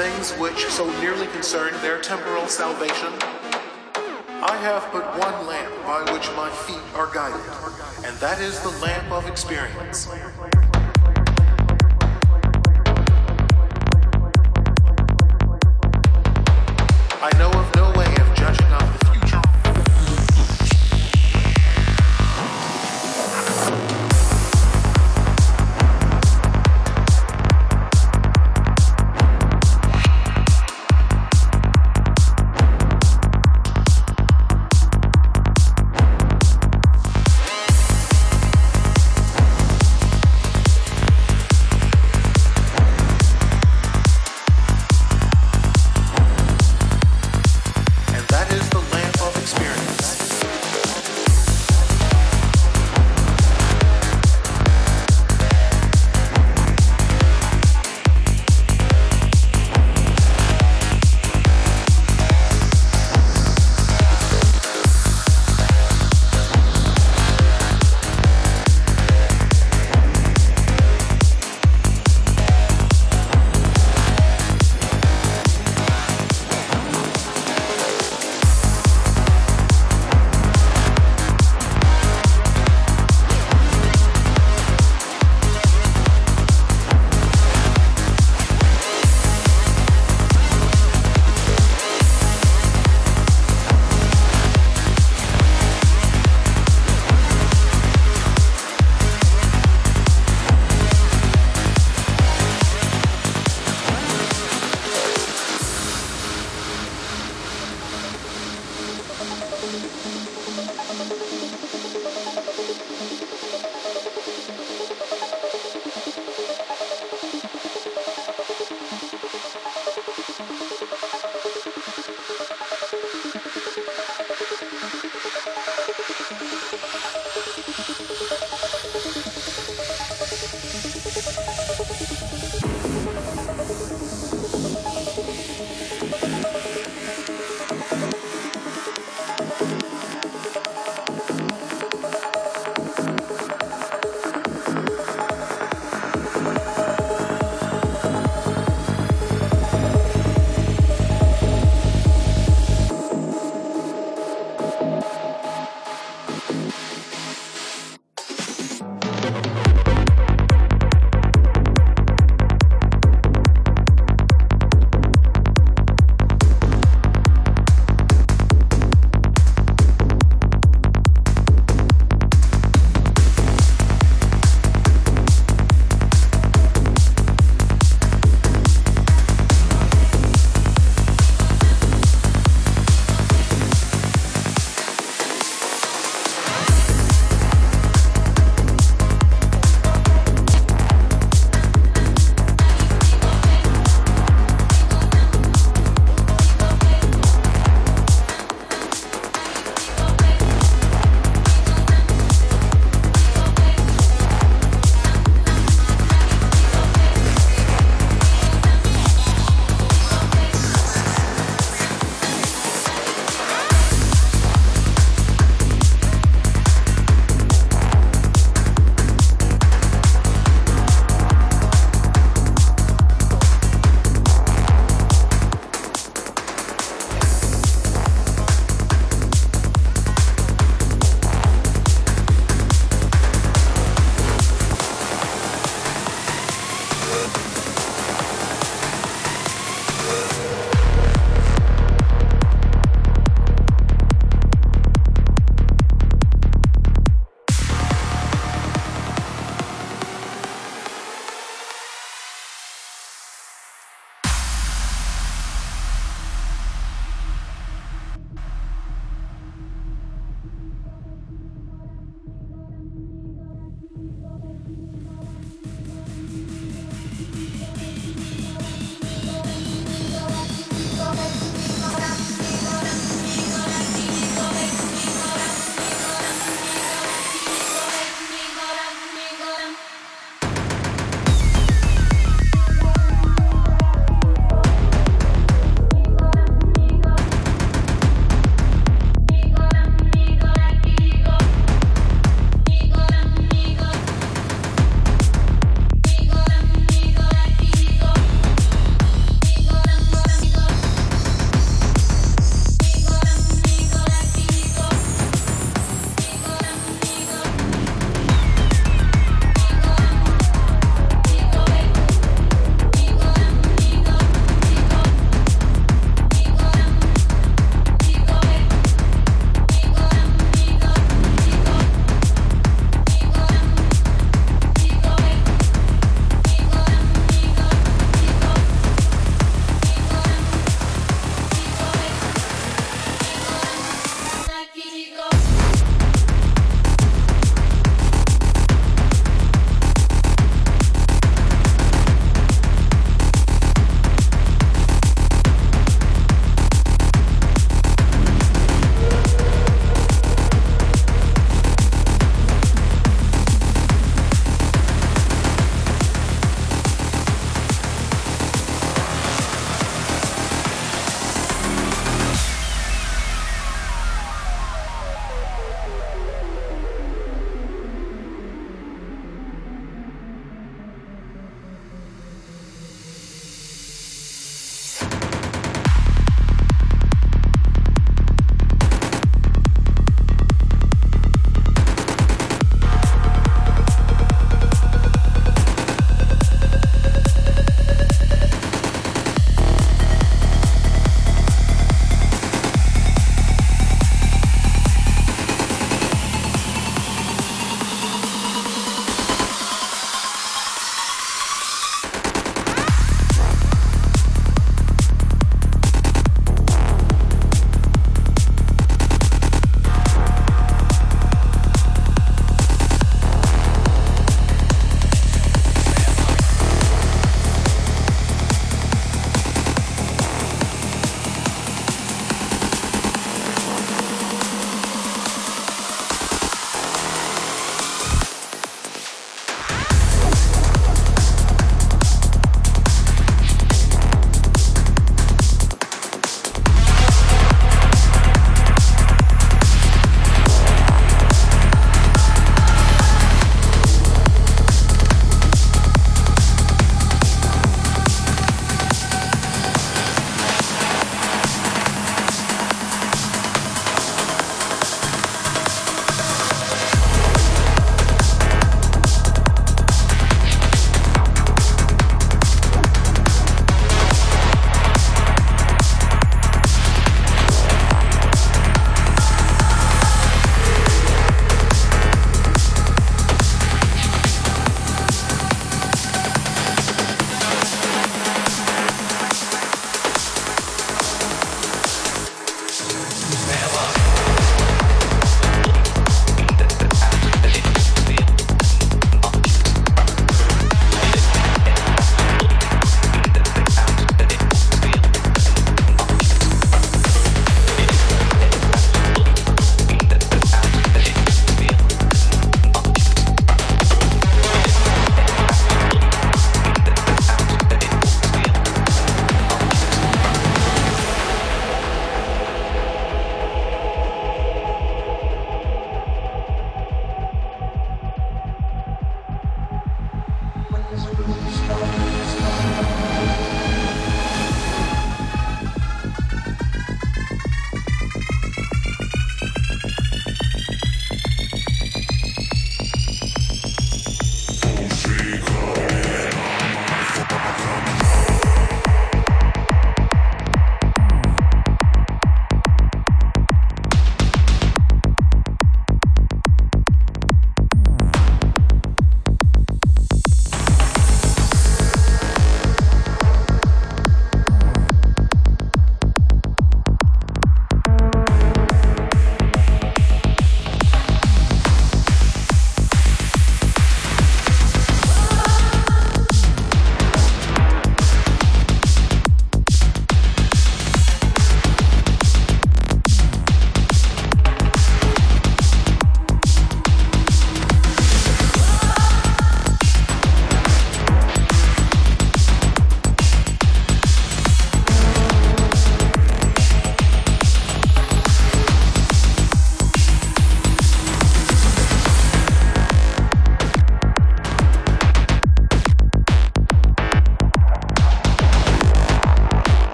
things which so nearly concern their temporal salvation? I have but one lamp by which my feet are guided, and that is the lamp of experience.